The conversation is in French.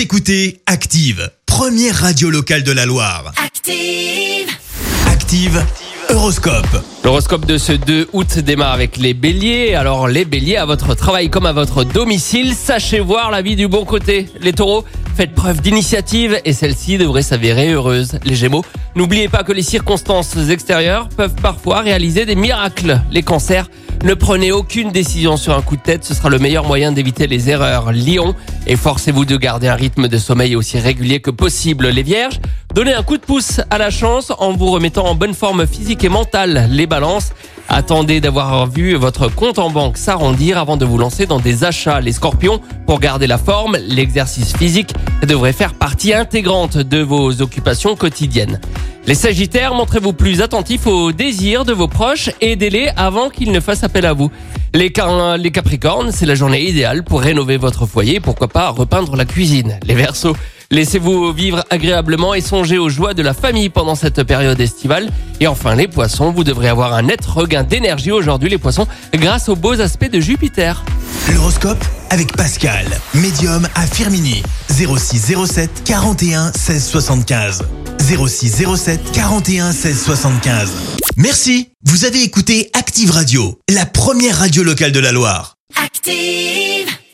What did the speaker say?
Vous écoutez Active, première radio locale de la Loire. Active. Active, Horoscope. L'horoscope de ce 2 août démarre avec les béliers. Alors les béliers, à votre travail comme à votre domicile, sachez voir la vie du bon côté. Les taureaux, faites preuve d'initiative et celle-ci devrait s'avérer heureuse. Les gémeaux, n'oubliez pas que les circonstances extérieures peuvent parfois réaliser des miracles. Les cancers, ne prenez aucune décision sur un coup de tête, ce sera le meilleur moyen d'éviter les erreurs. Lion, efforcez-vous de garder un rythme de sommeil aussi régulier que possible. Les vierges, donnez un coup de pouce à la chance en vous remettant en bonne forme physique et mentale. Les balances, attendez d'avoir vu votre compte en banque s'arrondir avant de vous lancer dans des achats. Les scorpions, pour garder la forme, l'exercice physique devrait faire partie intégrante de vos occupations quotidiennes. Les Sagittaires, montrez-vous plus attentifs aux désirs de vos proches et aidez-les avant qu'ils ne fassent appel à vous. Les, Capricornes, c'est la journée idéale pour rénover votre foyer, pourquoi pas repeindre la cuisine. Les Verseaux, laissez-vous vivre agréablement et songez aux joies de la famille pendant cette période estivale. Et enfin, les Poissons, vous devrez avoir un net regain d'énergie aujourd'hui, les Poissons, grâce aux beaux aspects de Jupiter. L'horoscope avec Pascal, médium à Firmini. 06 07 41 16 75. 06 07 41 16 75. Merci, vous avez écouté Active Radio, la première radio locale de la Loire. Active.